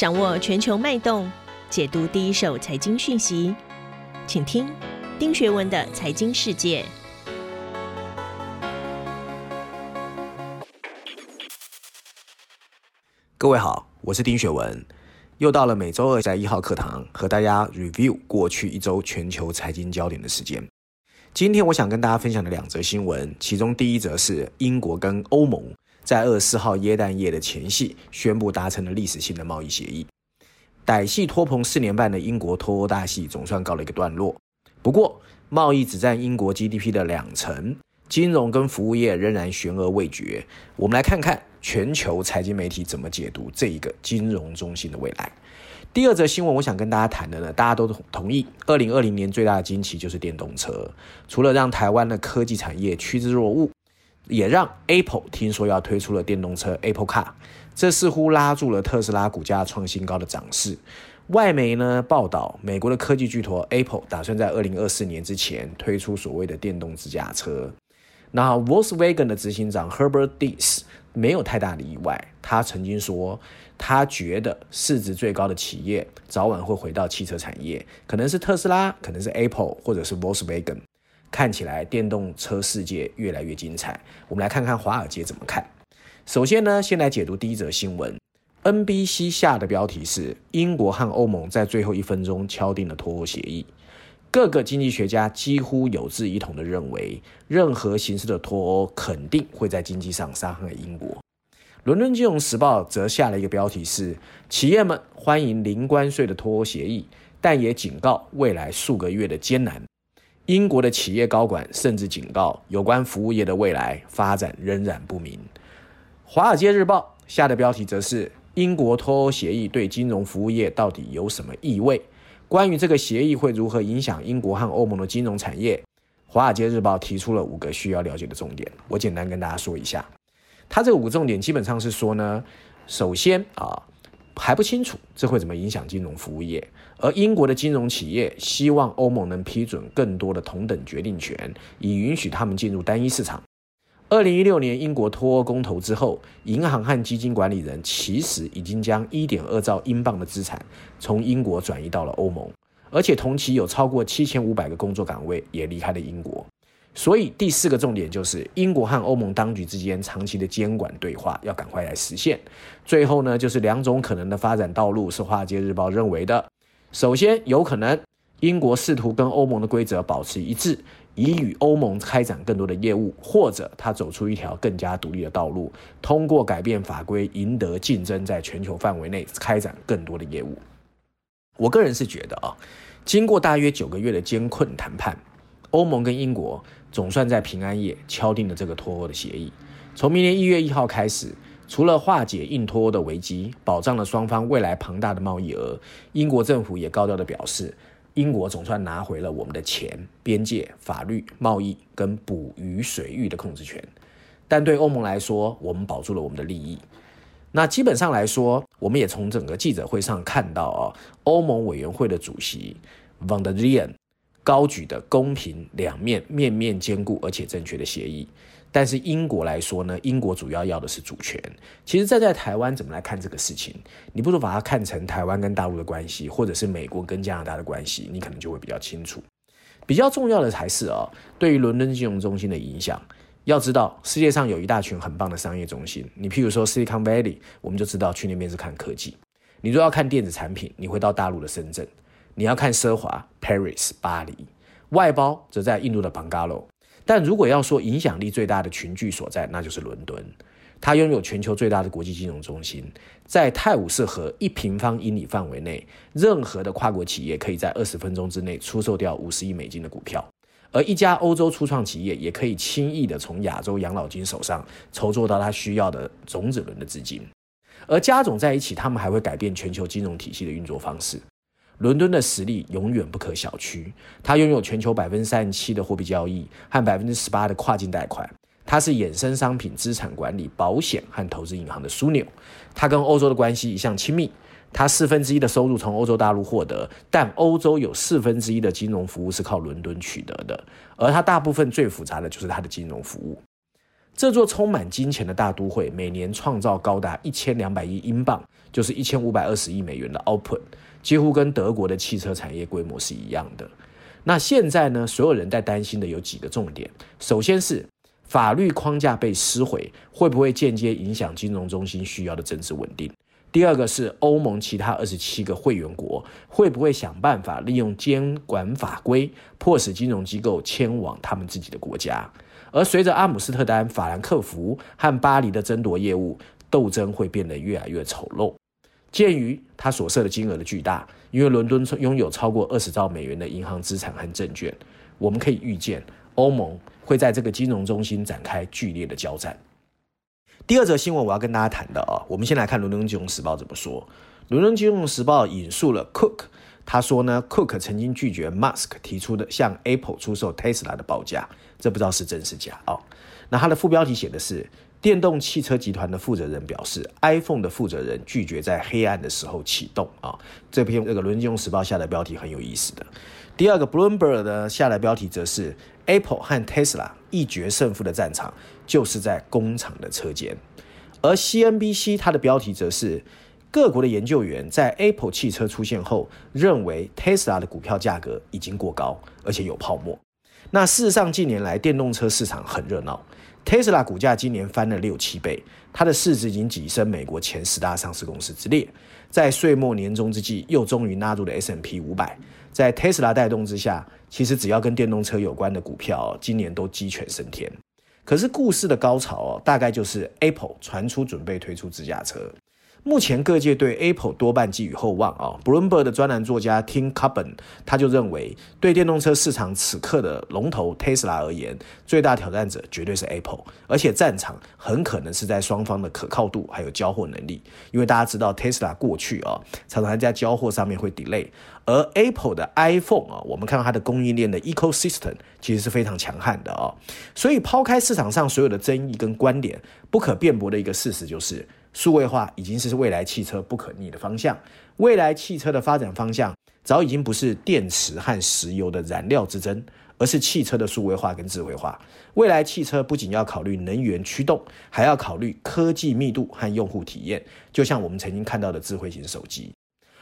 掌握全球脉动，解读第一手财经讯息，请听丁学文的财经世界。各位好，我是丁学文，又到了每周二在一号课堂和大家 review 过去一周全球财经焦点的时间。今天我想跟大家分享的两则新闻，其中第一则是英国跟欧盟在二十四号耶诞夜的前夕宣布达成了历史性的贸易协议，歹戏拖棚四年半的英国脱欧大戏总算告了一个段落。不过，贸易只占英国 GDP 的两成，金融跟服务业仍然悬而未决。我们来看看全球财经媒体怎么解读这一个金融中心的未来。第二则新闻，我想跟大家谈的呢，大家都同意，二零二零年最大的惊奇就是电动车。除了让台湾的科技产业趋之若鹜，也让 Apple 听说要推出了电动车 Apple Car，这似乎拉住了特斯拉股价创新高的涨势。外媒呢报道，美国的科技巨头 Apple 打算在二零二四年之前推出所谓的电动自驾车。那 Volkswagen 的执行长 Herbert Diess 没有太大的意外，他曾经说。他觉得市值最高的企业早晚会回到汽车产业，可能是特斯拉，可能是 Apple，或者是 Volkswagen。看起来电动车世界越来越精彩。我们来看看华尔街怎么看。首先呢，先来解读第一则新闻。NBC 下的标题是：英国和欧盟在最后一分钟敲定了脱欧协议。各个经济学家几乎有志一同的认为，任何形式的脱欧肯定会在经济上伤害英国。伦敦金融时报则下了一个标题是：企业们欢迎零关税的脱欧协议，但也警告未来数个月的艰难。英国的企业高管甚至警告，有关服务业的未来发展仍然不明。华尔街日报下的标题则是：英国脱欧协议对金融服务业到底有什么意味？关于这个协议会如何影响英国和欧盟的金融产业，华尔街日报提出了五个需要了解的重点，我简单跟大家说一下。它这五个重点基本上是说呢，首先啊还不清楚这会怎么影响金融服务业，而英国的金融企业希望欧盟能批准更多的同等决定权，以允许他们进入单一市场。二零一六年英国脱欧公投之后，银行和基金管理人其实已经将一点二兆英镑的资产从英国转移到了欧盟，而且同期有超过七千五百个工作岗位也离开了英国。所以第四个重点就是英国和欧盟当局之间长期的监管对话要赶快来实现。最后呢，就是两种可能的发展道路是《华尔街日报》认为的：首先，有可能英国试图跟欧盟的规则保持一致，以与欧盟开展更多的业务；或者他走出一条更加独立的道路，通过改变法规赢得竞争，在全球范围内开展更多的业务。我个人是觉得啊，经过大约九个月的艰困谈判，欧盟跟英国。总算在平安夜敲定了这个脱欧的协议。从明年一月一号开始，除了化解硬脱的危机，保障了双方未来庞大的贸易额，英国政府也高调的表示，英国总算拿回了我们的钱、边界、法律、贸易跟捕鱼水域的控制权。但对欧盟来说，我们保住了我们的利益。那基本上来说，我们也从整个记者会上看到啊，欧盟委员会的主席 von der Leyen。高举的公平、两面、面面兼顾而且正确的协议，但是英国来说呢？英国主要要的是主权。其实站在台湾怎么来看这个事情？你不如把它看成台湾跟大陆的关系，或者是美国跟加拿大的关系，你可能就会比较清楚。比较重要的才是啊，对于伦敦金融中心的影响。要知道，世界上有一大群很棒的商业中心，你譬如说 Silicon Valley，我们就知道去那边是看科技。你若要看电子产品，你会到大陆的深圳。你要看奢华，Paris 巴黎，外包则在印度的邦加罗。但如果要说影响力最大的群聚所在，那就是伦敦。它拥有全球最大的国际金融中心，在泰晤士河一平方英里范围内，任何的跨国企业可以在二十分钟之内出售掉五十亿美金的股票，而一家欧洲初创企业也可以轻易的从亚洲养老金手上筹措到他需要的种子轮的资金。而加总在一起，他们还会改变全球金融体系的运作方式。伦敦的实力永远不可小觑，它拥有全球百分之三十七的货币交易和百分之十八的跨境贷款，它是衍生商品资产管理、保险和投资银行的枢纽。它跟欧洲的关系一向亲密，它四分之一的收入从欧洲大陆获得，但欧洲有四分之一的金融服务是靠伦敦取得的，而它大部分最复杂的就是它的金融服务。这座充满金钱的大都会每年创造高达一千两百亿英镑，就是一千五百二十亿美元的 output，几乎跟德国的汽车产业规模是一样的。那现在呢，所有人在担心的有几个重点，首先是法律框架被撕毁，会不会间接影响金融中心需要的政治稳定？第二个是欧盟其他二十七个会员国会不会想办法利用监管法规，迫使金融机构迁往他们自己的国家？而随着阿姆斯特丹、法兰克福和巴黎的争夺业务斗争，会变得越来越丑陋。鉴于他所涉的金额的巨大，因为伦敦拥有超过二十兆美元的银行资产和证券，我们可以预见欧盟会在这个金融中心展开剧烈的交战。第二则新闻我要跟大家谈的啊，我们先来看《伦敦金融时报》怎么说。《伦敦金融时报》引述了 Cook，他说呢，Cook 曾经拒绝 Musk 提出的向 Apple 出售 Tesla 的报价。这不知道是真是假哦。那它的副标题写的是电动汽车集团的负责人表示，iPhone 的负责人拒绝在黑暗的时候启动啊。这篇这个《伦敦金融时报》下的标题很有意思的。第二个 Bloomberg 的下的标题则是 Apple 和 Tesla 一决胜负的战场就是在工厂的车间。而 CNBC 它的标题则是各国的研究员在 Apple 汽车出现后认为 Tesla 的股票价格已经过高，而且有泡沫。那事实上，近年来电动车市场很热闹，Tesla 股价今年翻了六七倍，它的市值已经跻身美国前十大上市公司之列。在岁末年终之际，又终于纳入了 S M P 五百。在 Tesla 带动之下，其实只要跟电动车有关的股票，今年都鸡犬升天。可是故事的高潮哦，大概就是 Apple 传出准备推出自驾车。目前各界对 Apple 多半寄予厚望啊。Bloomberg 的专栏作家 Tim Coburn 他就认为，对电动车市场此刻的龙头 Tesla 而言，最大挑战者绝对是 Apple，而且战场很可能是在双方的可靠度还有交货能力。因为大家知道 Tesla 过去啊常常在交货上面会 delay，而 Apple 的 iPhone 啊，我们看到它的供应链的 ecosystem 其实是非常强悍的啊。所以抛开市场上所有的争议跟观点，不可辩驳的一个事实就是。数位化已经是未来汽车不可逆的方向。未来汽车的发展方向早已经不是电池和石油的燃料之争，而是汽车的数位化跟智慧化。未来汽车不仅要考虑能源驱动，还要考虑科技密度和用户体验，就像我们曾经看到的智慧型手机。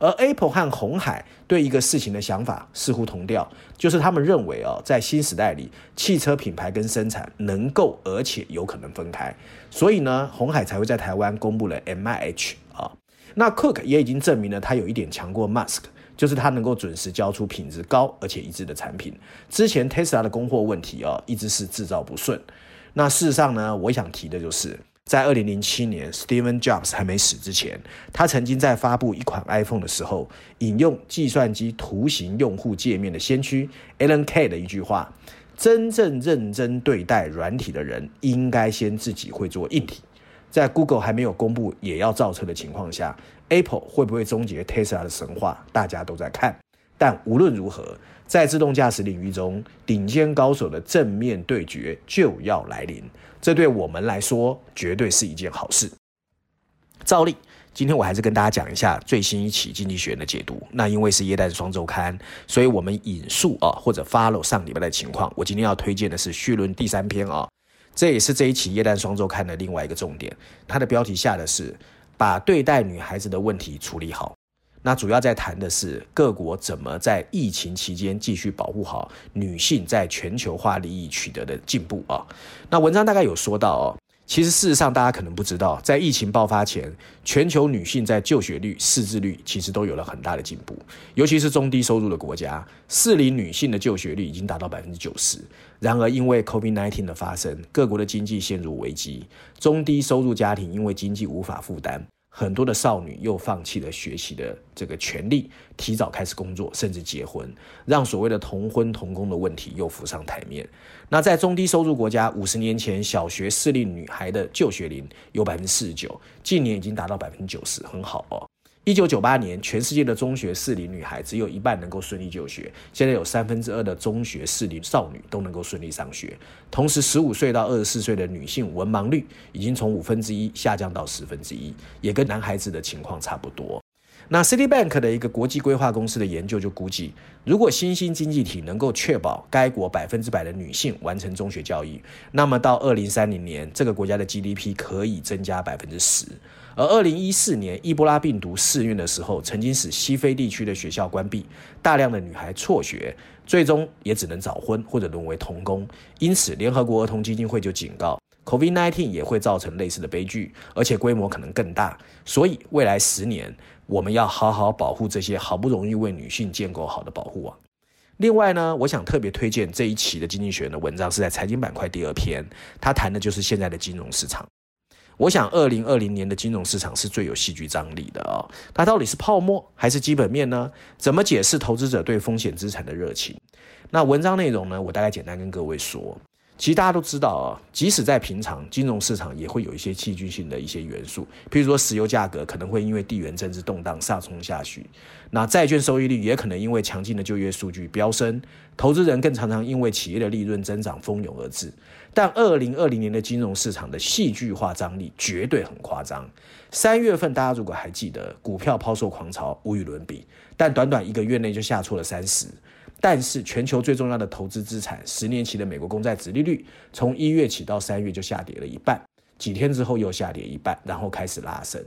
而 Apple 和红海对一个事情的想法似乎同调，就是他们认为哦，在新时代里，汽车品牌跟生产能够而且有可能分开，所以呢，红海才会在台湾公布了 M I H 啊。那 Cook 也已经证明了他有一点强过 Musk，就是他能够准时交出品质高而且一致的产品。之前 Tesla 的供货问题啊，一直是制造不顺。那事实上呢，我想提的就是。在二零零七年，Steven Jobs 还没死之前，他曾经在发布一款 iPhone 的时候，引用计算机图形用户界面的先驱 Alan Kay 的一句话：“真正认真对待软体的人，应该先自己会做硬体。”在 Google 还没有公布也要造车的情况下，Apple 会不会终结 Tesla 的神话，大家都在看。但无论如何，在自动驾驶领域中，顶尖高手的正面对决就要来临。这对我们来说绝对是一件好事。照例，今天我还是跟大家讲一下最新一期《经济学人》的解读。那因为是耶诞双周刊，所以我们引述啊或者 follow 上礼拜的情况。我今天要推荐的是序论第三篇啊，这也是这一期耶诞双周刊的另外一个重点。它的标题下的是把对待女孩子的问题处理好。那主要在谈的是各国怎么在疫情期间继续保护好女性在全球化利益取得的进步啊。那文章大概有说到哦，其实事实上大家可能不知道，在疫情爆发前，全球女性在就学率、识字率其实都有了很大的进步，尤其是中低收入的国家，适龄女性的就学率已经达到百分之九十。然而因为 COVID-19 的发生，各国的经济陷入危机，中低收入家庭因为经济无法负担。很多的少女又放弃了学习的这个权利，提早开始工作，甚至结婚，让所谓的同婚同工的问题又浮上台面。那在中低收入国家，五十年前小学适龄女孩的就学龄有百分之四十九，近年已经达到百分之九十，很好哦。一九九八年，全世界的中学适龄女孩只有一半能够顺利就学。现在有三分之二的中学适龄少女都能够顺利上学。同时，十五岁到二十四岁的女性文盲率已经从五分之一下降到十分之一，也跟男孩子的情况差不多。那 Citibank 的一个国际规划公司的研究就估计，如果新兴经济体能够确保该国百分之百的女性完成中学教育，那么到二零三零年，这个国家的 GDP 可以增加百分之十。而二零一四年伊波拉病毒肆虐的时候，曾经使西非地区的学校关闭，大量的女孩辍学，最终也只能早婚或者沦为童工。因此，联合国儿童基金会就警告。COVID-19 也会造成类似的悲剧，而且规模可能更大。所以未来十年，我们要好好保护这些好不容易为女性建构好的保护网。另外呢，我想特别推荐这一期的《经济学》的文章，是在财经板块第二篇，他谈的就是现在的金融市场。我想，二零二零年的金融市场是最有戏剧张力的啊！它到底是泡沫还是基本面呢？怎么解释投资者对风险资产的热情？那文章内容呢？我大概简单跟各位说。其实大家都知道啊，即使在平常，金融市场也会有一些戏剧性的一些元素，譬如说石油价格可能会因为地缘政治动荡上冲下去，那债券收益率也可能因为强劲的就业数据飙升，投资人更常常因为企业的利润增长蜂拥而至。但二零二零年的金融市场的戏剧化张力绝对很夸张。三月份大家如果还记得，股票抛售狂潮无与伦比，但短短一个月内就下挫了三十。但是全球最重要的投资资产，十年期的美国公债殖利率，从一月起到三月就下跌了一半，几天之后又下跌一半，然后开始拉升。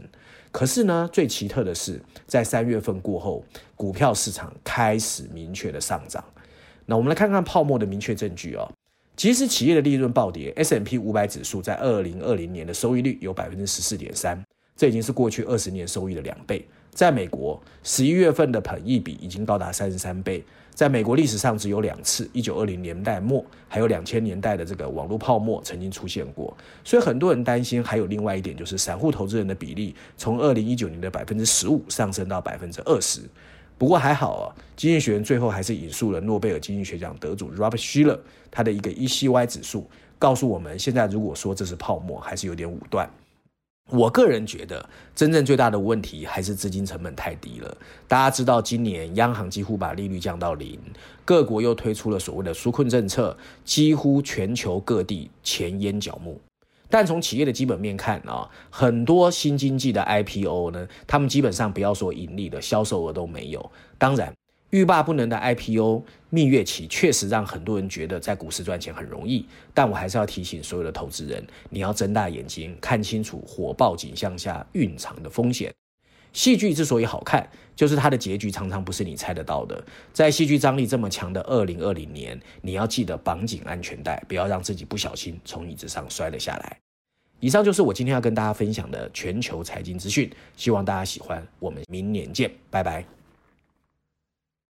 可是呢，最奇特的是，在三月份过后，股票市场开始明确的上涨。那我们来看看泡沫的明确证据哦。即使企业的利润暴跌，S M P 五百指数在二零二零年的收益率有百分之十四点三，这已经是过去二十年收益的两倍。在美国，十一月份的本益比已经高达三十三倍。在美国历史上只有两次，一九二零年代末，还有两千年代的这个网络泡沫曾经出现过。所以很多人担心，还有另外一点就是散户投资人的比例从二零一九年的百分之十五上升到百分之二十。不过还好啊，经济学人最后还是引述了诺贝尔经济学奖得主 Robert Shiller 他的一个 ECY 指数，告诉我们现在如果说这是泡沫，还是有点武断。我个人觉得，真正最大的问题还是资金成本太低了。大家知道，今年央行几乎把利率降到零，各国又推出了所谓的纾困政策，几乎全球各地前烟角木。但从企业的基本面看啊，很多新经济的 IPO 呢，他们基本上不要说盈利的销售额都没有。当然。欲罢不能的 IPO 蜜月期确实让很多人觉得在股市赚钱很容易，但我还是要提醒所有的投资人，你要睁大眼睛看清楚火爆景象下蕴藏的风险。戏剧之所以好看，就是它的结局常常不是你猜得到的。在戏剧张力这么强的二零二零年，你要记得绑紧安全带，不要让自己不小心从椅子上摔了下来。以上就是我今天要跟大家分享的全球财经资讯，希望大家喜欢。我们明年见，拜拜。